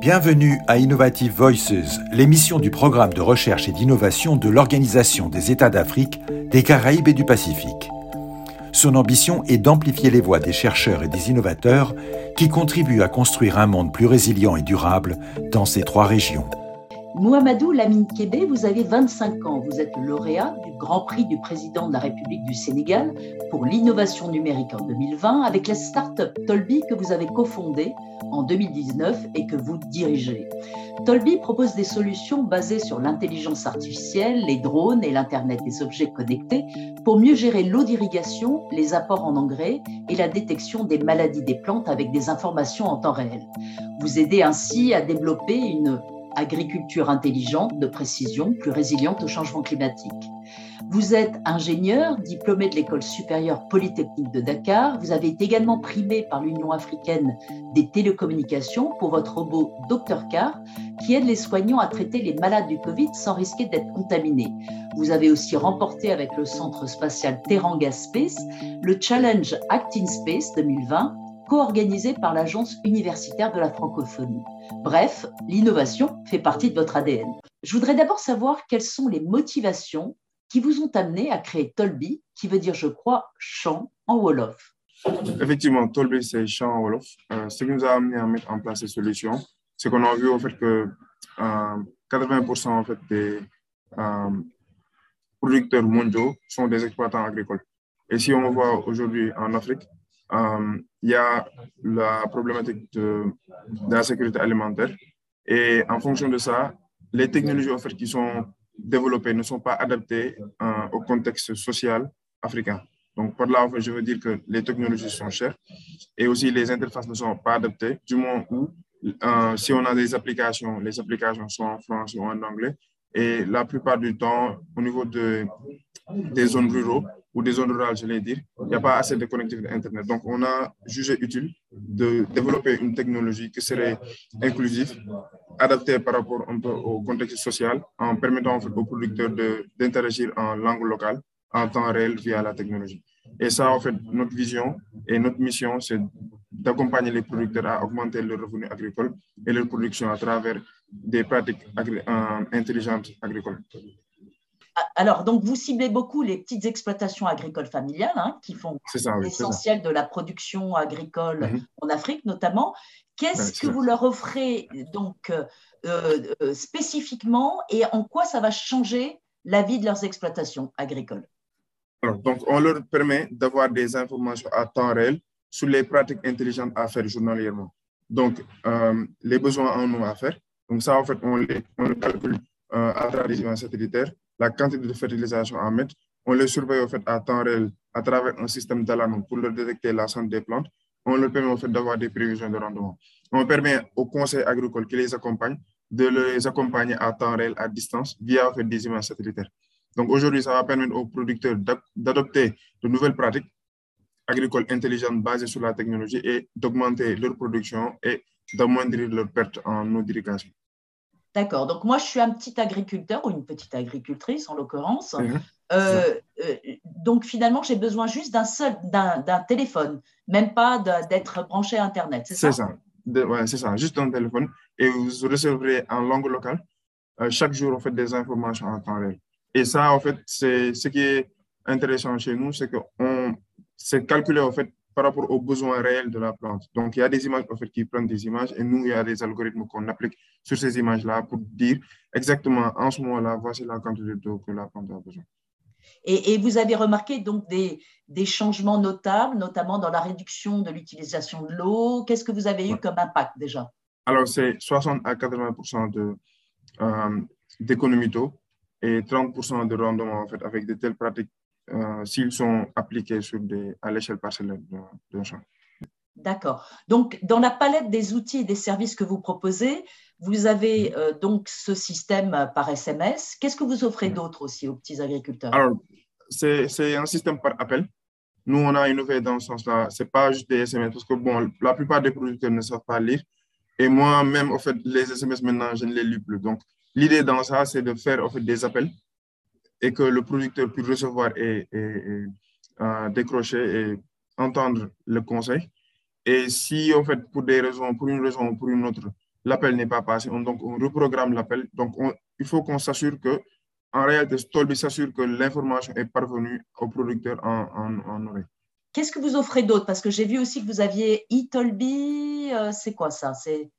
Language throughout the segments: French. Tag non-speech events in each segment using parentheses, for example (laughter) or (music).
Bienvenue à Innovative Voices, l'émission du programme de recherche et d'innovation de l'Organisation des États d'Afrique, des Caraïbes et du Pacifique. Son ambition est d'amplifier les voix des chercheurs et des innovateurs qui contribuent à construire un monde plus résilient et durable dans ces trois régions. Mohamedou Lamine Kébé, vous avez 25 ans. Vous êtes lauréat du Grand Prix du président de la République du Sénégal pour l'innovation numérique en 2020 avec la start-up Tolbi que vous avez cofondée en 2019 et que vous dirigez. Tolbi propose des solutions basées sur l'intelligence artificielle, les drones et l'Internet des objets connectés pour mieux gérer l'eau d'irrigation, les apports en engrais et la détection des maladies des plantes avec des informations en temps réel. Vous aidez ainsi à développer une agriculture intelligente, de précision, plus résiliente au changement climatique. Vous êtes ingénieur, diplômé de l'école supérieure polytechnique de Dakar. Vous avez également primé par l'Union africaine des télécommunications pour votre robot Dr Car, qui aide les soignants à traiter les malades du Covid sans risquer d'être contaminés. Vous avez aussi remporté avec le centre spatial Teranga Space le Challenge Act in Space 2020 co-organisé par l'Agence universitaire de la francophonie. Bref, l'innovation fait partie de votre ADN. Je voudrais d'abord savoir quelles sont les motivations qui vous ont amené à créer Tolbi, qui veut dire, je crois, champ en Wolof. Effectivement, Tolbi, c'est champ en Wolof. Euh, ce qui nous a amené à mettre en place ces solutions, c'est qu'on a vu au fait que 80% euh, en fait, des euh, producteurs mondiaux sont des exploitants agricoles. Et si on voit aujourd'hui en Afrique, il y a la problématique de, la sécurité alimentaire. Et en fonction de ça, les technologies offertes qui sont développées ne sont pas adaptées euh, au contexte social africain. Donc, par là, je veux dire que les technologies sont chères et aussi les interfaces ne sont pas adaptées, du moment où, euh, si on a des applications, les applications sont en français ou en anglais. Et la plupart du temps, au niveau de, des zones rurales, ou des zones rurales, je l'ai dire, il n'y a pas assez de connectivité Internet. Donc, on a jugé utile de développer une technologie qui serait inclusive, adaptée par rapport au contexte social, en permettant aux producteurs d'interagir en langue locale, en temps réel via la technologie. Et ça, en fait, notre vision et notre mission, c'est d'accompagner les producteurs à augmenter leurs revenus agricoles et leur production à travers des pratiques euh, intelligentes agricoles. Alors, donc, vous ciblez beaucoup les petites exploitations agricoles familiales hein, qui font l'essentiel de la production agricole mhm. en Afrique notamment. Qu'est-ce que vous leur offrez donc euh, euh, spécifiquement et en quoi ça va changer la vie de leurs exploitations agricoles? Donc, on leur permet d'avoir des informations à temps réel sur les pratiques intelligentes à faire journalièrement. Donc, euh, les besoins en eau à faire. Donc, ça, en fait, on les, on calcule à travers les images satellitaires la quantité de fertilisation à mettre. On les surveille au fait à temps réel à travers un système d'alarme pour leur détecter la santé des plantes. On leur permet au fait d'avoir des prévisions de rendement. On permet aux conseils agricoles qui les accompagnent de les accompagner à temps réel, à distance, via des images satellitaires. Donc aujourd'hui, ça va permettre aux producteurs d'adopter de nouvelles pratiques agricoles intelligentes basées sur la technologie et d'augmenter leur production et d'amoindrir leurs pertes en eau d'irrigation. D'accord. Donc moi, je suis un petit agriculteur ou une petite agricultrice en l'occurrence. Mhm. Euh, euh, donc finalement, j'ai besoin juste d'un seul, d'un téléphone, même pas d'être branché à Internet. C'est ça? C'est ça. ouais, c'est ça. Juste un téléphone et vous recevrez en langue locale euh, chaque jour en fait des informations en temps réel. Et ça, en fait, c'est ce qui est intéressant chez nous, c'est que on c'est calculé en fait par rapport aux besoins réels de la plante. Donc, il y a des images en fait, qui prennent des images et nous, il y a des algorithmes qu'on applique sur ces images-là pour dire exactement en ce moment-là, voici la quantité d'eau que la plante a besoin. Et, vous avez remarqué donc des, des, changements notables, notamment dans la réduction de l'utilisation de l'eau. Qu'est-ce que vous avez eu comme impact déjà? Alors, c'est 60 à 80 euh, d'économie d'eau et 30 de rendement en fait, avec de telles pratiques euh, s'ils sont appliqués sur des, à l'échelle parcellaire d'un champ. D'accord. Donc, dans la palette des outils et des services que vous proposez, vous avez mm-hmm. euh, donc ce système par SMS. Qu'est-ce que vous offrez mm-hmm. d'autre aussi aux petits agriculteurs? Alors, c'est un système par appel. Nous, on a innové dans ce sens-là. Ce n'est pas juste des SMS parce que bon, la plupart des producteurs ne savent pas lire. Et moi-même, en fait, les SMS maintenant, je ne les lis plus. Donc, l'idée dans ça, c'est de faire en fait, des appels et que le producteur puisse recevoir et, et, euh, décrocher et entendre le conseil. Et si, en fait, pour des raisons, pour une raison ou pour une autre, l'appel n'est pas passé, on, donc on reprogramme l'appel. Donc, il faut qu'on s'assure que, en réalité, Stolby s'assure que l'information est parvenue au producteur en, en, en oreille. Qu'est-ce que vous offrez d'autre? Parce que j'ai vu aussi que vous aviez eTolby. Euh, c'est quoi ça? C'est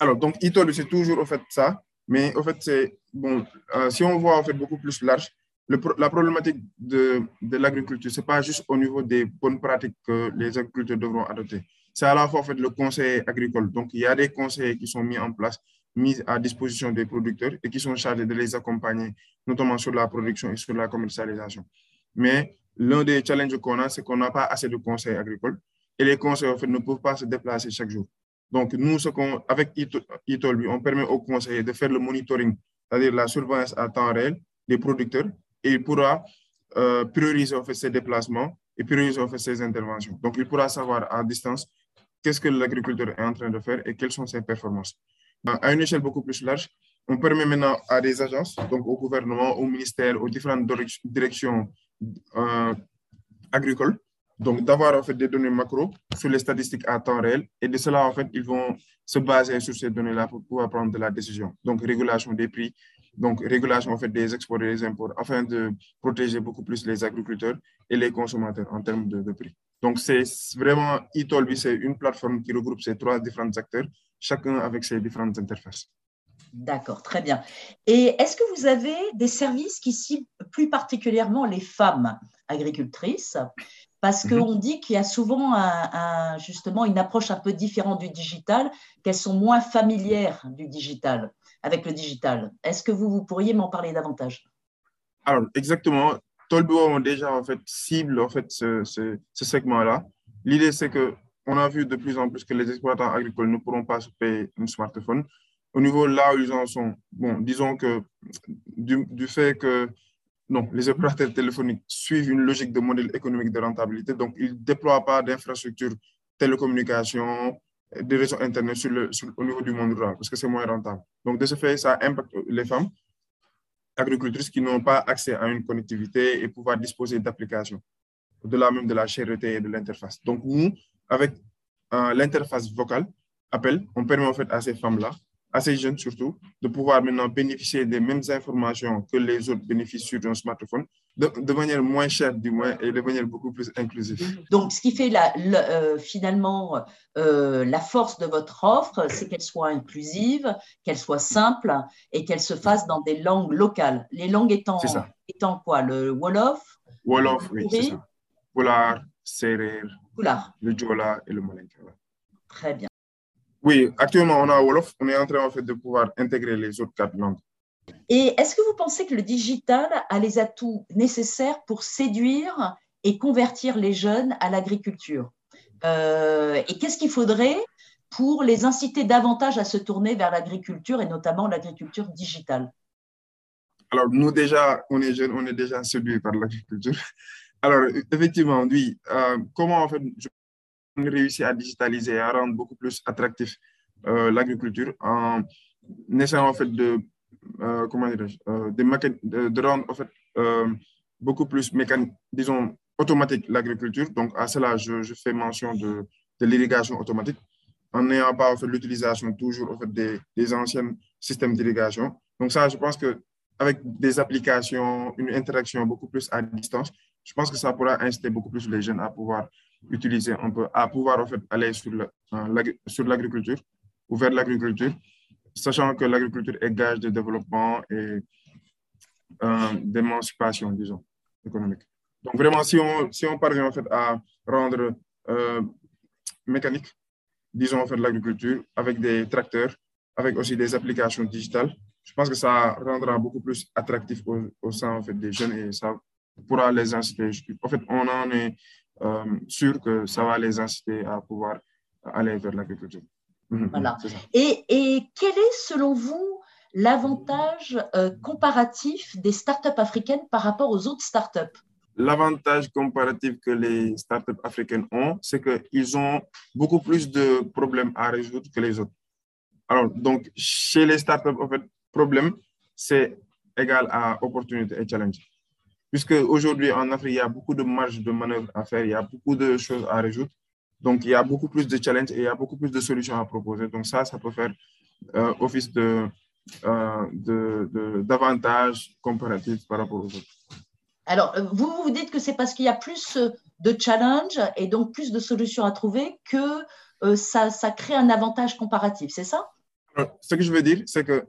Alors, donc eTolby, c'est toujours en fait ça. Mais en fait, c'est bon, euh, si on voit en fait beaucoup plus large, la problématique de, de l'agriculture, ce n'est pas juste au niveau des bonnes pratiques que les agriculteurs devront adopter. C'est à la fois en fait, le conseil agricole. Donc, il y a des conseils qui sont mis en place, mis à disposition des producteurs et qui sont chargés de les accompagner, notamment sur la production et sur la commercialisation. Mais l'un des challenges qu'on a, c'est qu'on n'a pas assez de conseils agricoles et les conseils en fait, ne peuvent pas se déplacer chaque jour. Donc, nous, avec ITOL, on permet aux conseillers de faire le monitoring, c'est-à-dire la surveillance à temps réel des producteurs et il pourra euh, prioriser fait, ses déplacements et prioriser fait, ses interventions. Donc, il pourra savoir à distance qu'est-ce que l'agriculteur est en train de faire et quelles sont ses performances. À une échelle beaucoup plus large, on permet maintenant à des agences, donc au gouvernement, au ministère, aux différentes directions euh, agricoles, donc d'avoir en fait des données macro sur les statistiques à temps réel et de cela en fait ils vont se baser sur ces données-là pour pouvoir prendre de la décision. Donc régulation des prix, donc régulation en fait des exports et des imports afin de protéger beaucoup plus les agriculteurs et les consommateurs en termes de, prix. Donc c'est vraiment eTolby, c'est une plateforme qui regroupe ces trois différents acteurs, chacun avec ses différentes interfaces. D'accord, très bien. Et est-ce que vous avez des services qui ciblent plus particulièrement les femmes agricultrices? Parce mhm. qu'on dit qu'il y a souvent un, justement une approche un peu différente du digital, qu'elles sont moins familières du digital, avec le digital. Est-ce que vous, vous pourriez m'en parler davantage? Alors, exactement. Tolbo on déjà en fait cible en fait ce, ce, ce segment-là. L'idée, c'est que on a vu de plus en plus que les exploitants agricoles ne pourront pas se payer un smartphone au niveau là où ils en sont, bon, disons que du, du fait que non, les opérateurs téléphoniques suivent une logique de modèle économique de rentabilité, donc ils ne déploient pas d'infrastructures télécommunications, de réseaux Internet au niveau du monde rural, parce que c'est moins rentable. Donc, de ce fait, ça impacte les femmes agricultrices qui n'ont pas accès à une connectivité et pouvoir disposer d'applications, au-delà même de la charité et de l'interface. Donc, nous, avec euh, l'interface vocale, appel, on permet en fait à ces femmes-là assez jeunes surtout, de pouvoir maintenant bénéficier des mêmes informations que les autres bénéficient sur un smartphone, de, manière moins chère du moins et de manière beaucoup plus inclusive. Donc, ce qui fait la, euh, finalement euh, la force de votre offre, c'est qu'elle soit inclusive, qu'elle soit simple et qu'elle se fasse dans des langues locales. Les langues étant, étant quoi? Le Wolof Wolof, oui, c'est ça. Polar, Serer, le Jola et le Malinka. Très bien. Oui, actuellement, on a Wolof. On est en train en fait, de pouvoir intégrer les autres quatre langues. Et est-ce que vous pensez que le digital a les atouts nécessaires pour séduire et convertir les jeunes à l'agriculture? Euh, Et qu'est-ce qu'il faudrait pour les inciter davantage à se tourner vers l'agriculture et notamment l'agriculture digitale? Alors, nous déjà, on est jeunes, on est déjà séduits par l'agriculture. (laughs) Alors, effectivement, oui, euh, comment en fait, on réussit à digitaliser, à rendre beaucoup plus attractif euh, l'agriculture en essayant en fait de, euh, comment euh, de, rendre en fait beaucoup plus mécanique, disons automatique l'agriculture. Donc à cela, je, je fais mention de, de l'irrigation automatique en n'ayant pas en fait l'utilisation toujours en fait des, des anciens systèmes d'irrigation. Donc ça, je pense que avec des applications, une interaction beaucoup plus à distance, je pense que ça pourra inciter beaucoup plus les jeunes à pouvoir utiliser un peu, à pouvoir en fait aller sur l'agriculture ou vers l'agriculture, sachant que l'agriculture est gage de développement et euh, d'émancipation, disons, économique. Donc vraiment, si on, si on parvient en fait à rendre euh, mécanique, disons en fait l'agriculture avec des tracteurs, avec aussi des applications digitales, je pense que ça rendra beaucoup plus attractif au, sein en fait, des jeunes et ça pourra les inciter. En fait, on en est euh, sûr que ça va les inciter à pouvoir aller vers l'agriculture. Mhm. Voilà. Et, et, quel est, selon vous, l'avantage euh, comparatif des startups africaines par rapport aux autres startups? L'avantage comparatif que les startups africaines ont, c'est qu'ils ont beaucoup plus de problèmes à résoudre que les autres. Alors, donc, chez les startups, en fait, problème, c'est égal à opportunité et challenge. Puisque aujourd'hui en Afrique, il y a beaucoup de marge de manœuvre à faire, il y a beaucoup de choses à résoudre. Donc, il y a beaucoup plus de challenges et il y a beaucoup plus de solutions à proposer. Donc, ça, ça peut faire euh, office de, euh, de, d'avantages comparatifs par rapport aux autres. Alors, euh, vous vous dites que c'est parce qu'il y a plus de challenges et donc plus de solutions à trouver que ça, ça crée un avantage comparatif, c'est ça? Ce que je veux dire, c'est que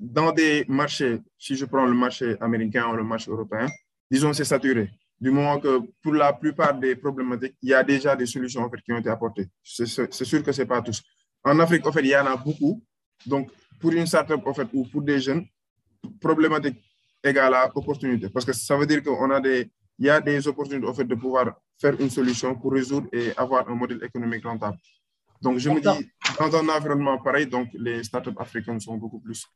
dans des marchés, si je prends le marché américain ou le marché européen, disons c'est saturé. Du moment que pour la plupart des problématiques, il y a déjà des solutions en fait, qui ont été apportées. C'est sûr que ce n'est pas tous. En Afrique, en fait, il y en a beaucoup. Donc, pour une startup en fait, ou pour des jeunes, problématique égale à opportunité. Parce que ça veut dire qu'on a des, il y a des opportunités en fait, de pouvoir faire une solution pour résoudre et avoir un modèle économique rentable. Donc, je me dis, dans un environnement pareil, donc les startups africaines sont beaucoup plus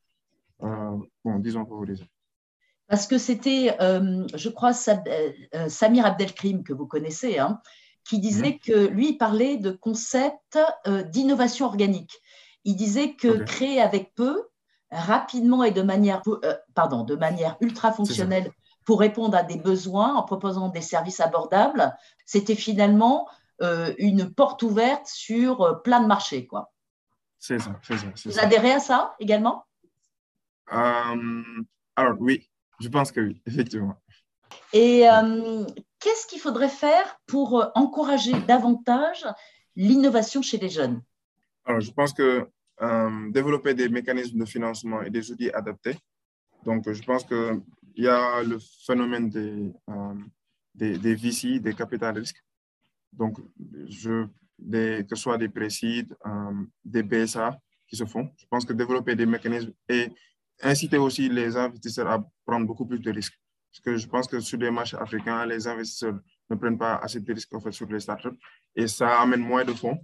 bon, disons favorisés. Parce que c'était, euh, je crois, euh, Samir Abdelkrim, que vous connaissez, hein, qui disait mhm. que lui, il parlait de concept d'innovation organique. Il disait que créer avec peu, rapidement et de manière, pardon, de manière ultra fonctionnelle pour répondre à des besoins en proposant des services abordables, c'était finalement une porte ouverte sur plein de marchés. Quoi. C'est ça, c'est ça. Vous adhérez à ça également? euh, alors oui, je pense que oui, (laughs) effectivement. Et euh, qu'est-ce qu'il faudrait faire pour euh, encourager davantage l'innovation chez les jeunes? Alors, je pense que développer des mécanismes de financement et des outils adaptés. Donc, je pense qu'il y a le phénomène des, des, des, VC, des capital risques. Donc, je, des, que ce soit des précides, des BSA qui se font. Je pense que développer des mécanismes et inciter aussi les investisseurs à prendre beaucoup plus de risques. Parce que je pense que sur les marchés africains, les investisseurs ne prennent pas assez de risques en fait, sur les startups et ça amène moins de fonds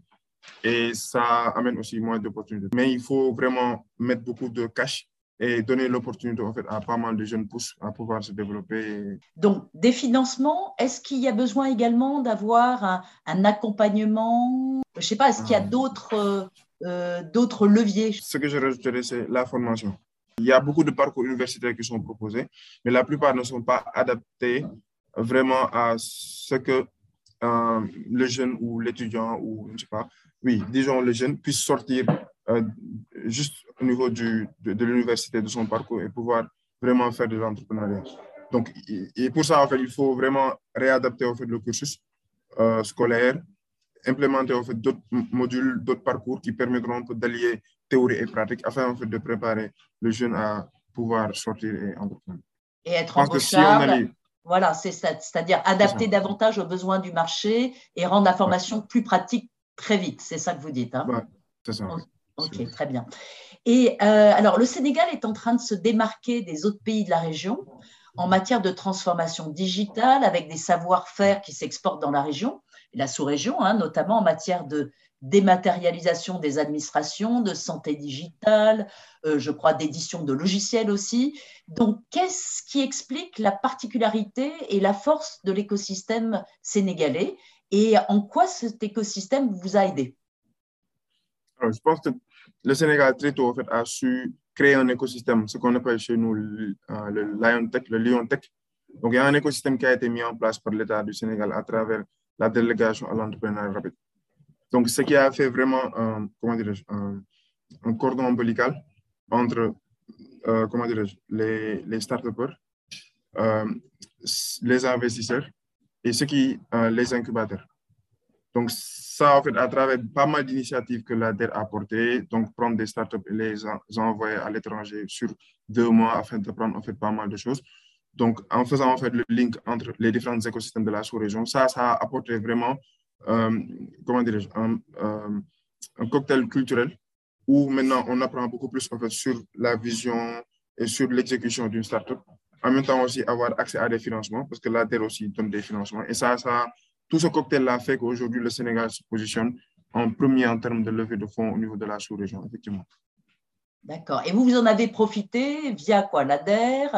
et ça amène aussi moins d'opportunités. Mais il faut vraiment mettre beaucoup de cash et donner l'opportunité en fait, à pas mal de jeunes pousses à pouvoir se développer. Donc, des financements, est-ce qu'il y a besoin également d'avoir un, accompagnement? Je ne sais pas, est-ce qu'il y a d'autres euh, d'autres leviers? Ce que je rajouterais, c'est la formation. Il y a beaucoup de parcours universitaires qui sont proposés, mais la plupart ne sont pas adaptés vraiment à ce que euh, le jeune ou l'étudiant ou je ne sais pas, oui, disons le jeune puisse sortir euh, juste au niveau de, l'université, de son parcours et pouvoir vraiment faire de l'entrepreneuriat. Donc, et pour ça, en fait, il faut vraiment réadapter en fait, le cursus euh, scolaire, implémenter en fait, d'autres modules, d'autres parcours qui permettront d'allier théorie et pratique afin en fait, de préparer le jeune à pouvoir sortir et entreprendre. Et être embauchable. Voilà, c'est c'est-à-dire adapter davantage aux besoins du marché et rendre la formation plus pratique très vite. C'est ça que vous dites. Hein? C'est ça. Ok, très bien. Et euh, alors, le Sénégal est en train de se démarquer des autres pays de la région en matière de transformation digitale avec des savoir-faire qui s'exportent dans la région, la sous-région, hein, notamment en matière de dématérialisation des administrations, de santé digitale, euh, je crois d'édition de logiciels aussi. Donc, qu'est-ce qui explique la particularité et la force de l'écosystème sénégalais et en quoi cet écosystème vous a aidé? Je pense que le Sénégal très tôt en fait, a su créer un écosystème, ce qu'on appelle chez nous euh, le Lion Tech, le Lion Tech. Donc, il y a un écosystème qui a été mis en place par l'État du Sénégal à travers la délégation à l'entrepreneuriat rapide. Donc, ce qui a fait vraiment un, comment un, un cordon ombilical entre euh, comment les, les start euh, les investisseurs et ceux qui, euh, les incubateurs. Donc, ça, en fait, à travers pas mal d'initiatives que la DER a portées, donc prendre des startups et les, envoyer à l'étranger sur deux mois afin de prendre en fait pas mal de choses. Donc, en faisant en fait le link entre les différents écosystèmes de la sous-région, ça, ça a apporté vraiment comment dirais-je, euh, un, cocktail culturel où maintenant on apprend beaucoup plus en fait, sur la vision et sur l'exécution d'une startup. En même temps aussi avoir accès à des financements parce que la terre aussi donne des financements. Et ça, ça tout ce cocktail-là fait qu'aujourd'hui le Sénégal se positionne en premier en termes de levée de fonds au niveau de la sous-région, effectivement. D'accord. Et vous, vous en avez profité via quoi? L'ADER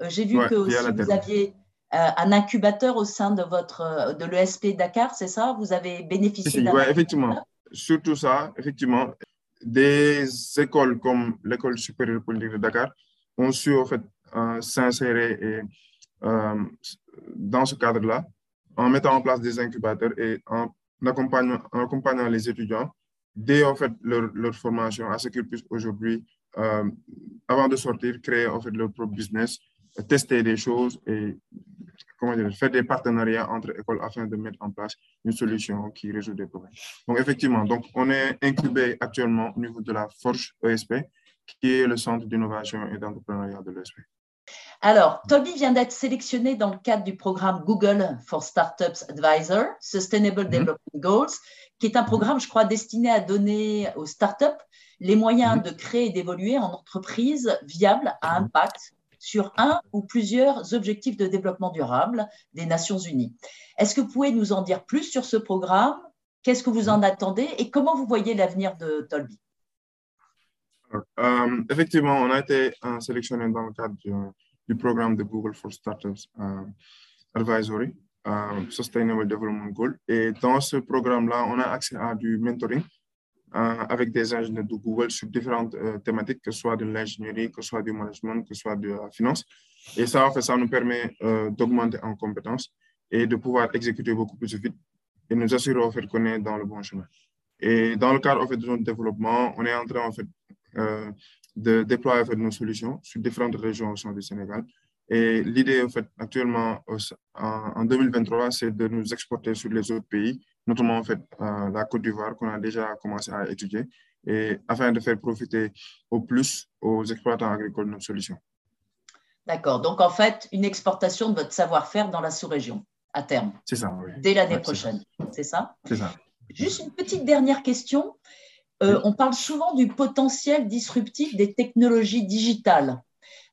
euh, J'ai vu que aussi vous aviez euh, un incubateur au sein de votre de l'ESP Dakar, c'est ça? Vous avez bénéficié Oui, effectivement. Surtout ça, effectivement. Des écoles comme l'école supérieure politique de Dakar ont su en fait euh, s'insérer et dans ce cadre-là, en mettant en place des incubateurs et en accompagnant, en accompagnant les étudiants dès en fait, leur, leur formation à ce qu'ils puissent aujourd'hui, avant de sortir, créer en fait, leur propre business, tester des choses et comment dire, faire des partenariats entre écoles afin de mettre en place une solution qui résout des problèmes. Donc, effectivement, donc, on est incubé actuellement au niveau de la Forge ESP, qui est le centre d'innovation et d'entrepreneuriat de l'ESP. Alors, Toby vient d'être sélectionné dans le cadre du programme Google for Startups Advisor, Sustainable mm-hmm. Development Goals, qui est un programme, je crois, destiné à donner aux startups les moyens mm-hmm. de créer et d'évoluer en entreprise viable à impact sur un ou plusieurs objectifs de développement durable des Nations Unies. Est-ce que vous pouvez nous en dire plus sur ce programme? Qu'est-ce que vous en attendez et comment vous voyez l'avenir de Tolby euh, Effectivement, on a été euh, sélectionné dans le cadre du, programme de Google for Startups euh, Advisory, Sustainable Development Goal. Et dans ce programme-là, on a accès à du mentoring avec des ingénieurs de Google sur différentes euh, thématiques, que ce soit de l'ingénierie, que ce soit du management, que ce soit de la finance. Et ça, en fait, ça nous permet euh, d'augmenter en compétences et de pouvoir exécuter beaucoup plus vite et nous assurer en fait, qu'on est dans le bon chemin. Et dans le cadre en fait, de notre développement, on est en train en fait, de déployer en fait, nos solutions sur différentes régions au sein du Sénégal. Et l'idée, en fait, actuellement, en 2023, c'est de nous exporter sur les autres pays notamment en fait euh, la Côte d'Ivoire qu'on a déjà commencé à étudier, et afin de faire profiter au plus aux exploitants agricoles de nos solutions. D'accord. Donc en fait, une exportation de votre savoir-faire dans la sous-région à terme. C'est ça, oui. Dès l'année prochaine. C'est ça? C'est ça. Juste une petite dernière question. Euh, on parle souvent du potentiel disruptif des technologies digitales.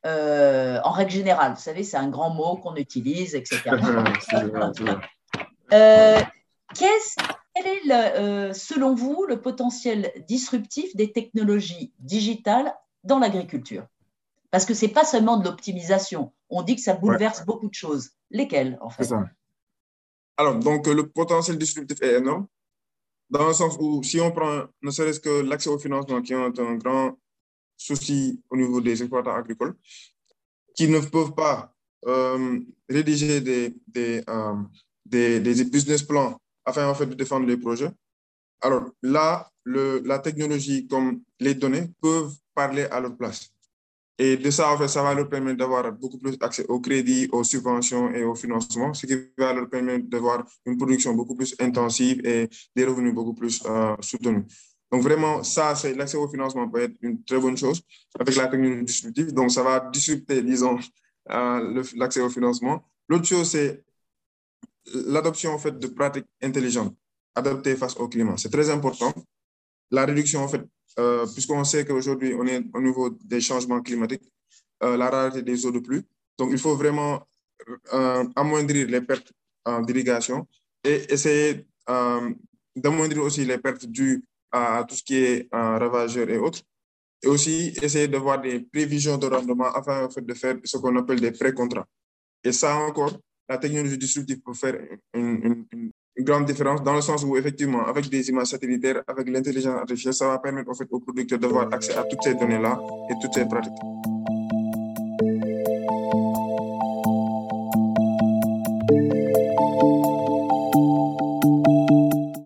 Euh, en règle générale, vous savez, c'est un grand mot qu'on utilise, etc. (laughs) euh, quel est, euh, selon vous, le potentiel disruptif des technologies digitales dans l'agriculture? Parce que ce n'est pas seulement de l'optimisation. On dit que ça bouleverse beaucoup de choses. Lesquelles, en fait? Alors, donc, le potentiel disruptif est énorme, dans le sens où, si on prend ne serait-ce que l'accès au financement, qui est un grand souci au niveau des exploitants agricoles, qui ne peuvent pas euh, rédiger des, des, euh, des, des business plans afin en fait, de défendre les projets. Alors là, la technologie comme les données peuvent parler à leur place. Et de ça, ça va leur permettre d'avoir beaucoup plus accès au crédit, aux subventions et au financement, ce qui va leur permettre d'avoir une production beaucoup plus intensive et des revenus beaucoup plus euh, soutenus. Donc vraiment, ça, l'accès au financement peut être une très bonne chose avec la technologie distributive. Donc ça va disrupter, disons, euh, l'accès au financement. L'autre chose, c'est l'adoption en fait, de pratiques intelligentes adaptées face au climat. C'est très important. La réduction, en fait, euh, puisqu'on sait qu'aujourd'hui, on est au niveau des changements climatiques, euh, la rareté des eaux de pluie. Donc, il faut vraiment euh, amoindrir les pertes d'irrigation et essayer d'amoindrir aussi les pertes dues à, tout ce qui est ravageur et autres. Et aussi essayer de voir des prévisions de rendement afin en fait, de faire ce qu'on appelle des pré-contrats. Et ça encore, la technologie disruptive peut faire une, grande différence dans le sens où, effectivement, avec des images satellitaires, avec l'intelligence artificielle, ça va permettre fait, aux producteurs d'avoir accès à toutes ces données-là et toutes ces pratiques.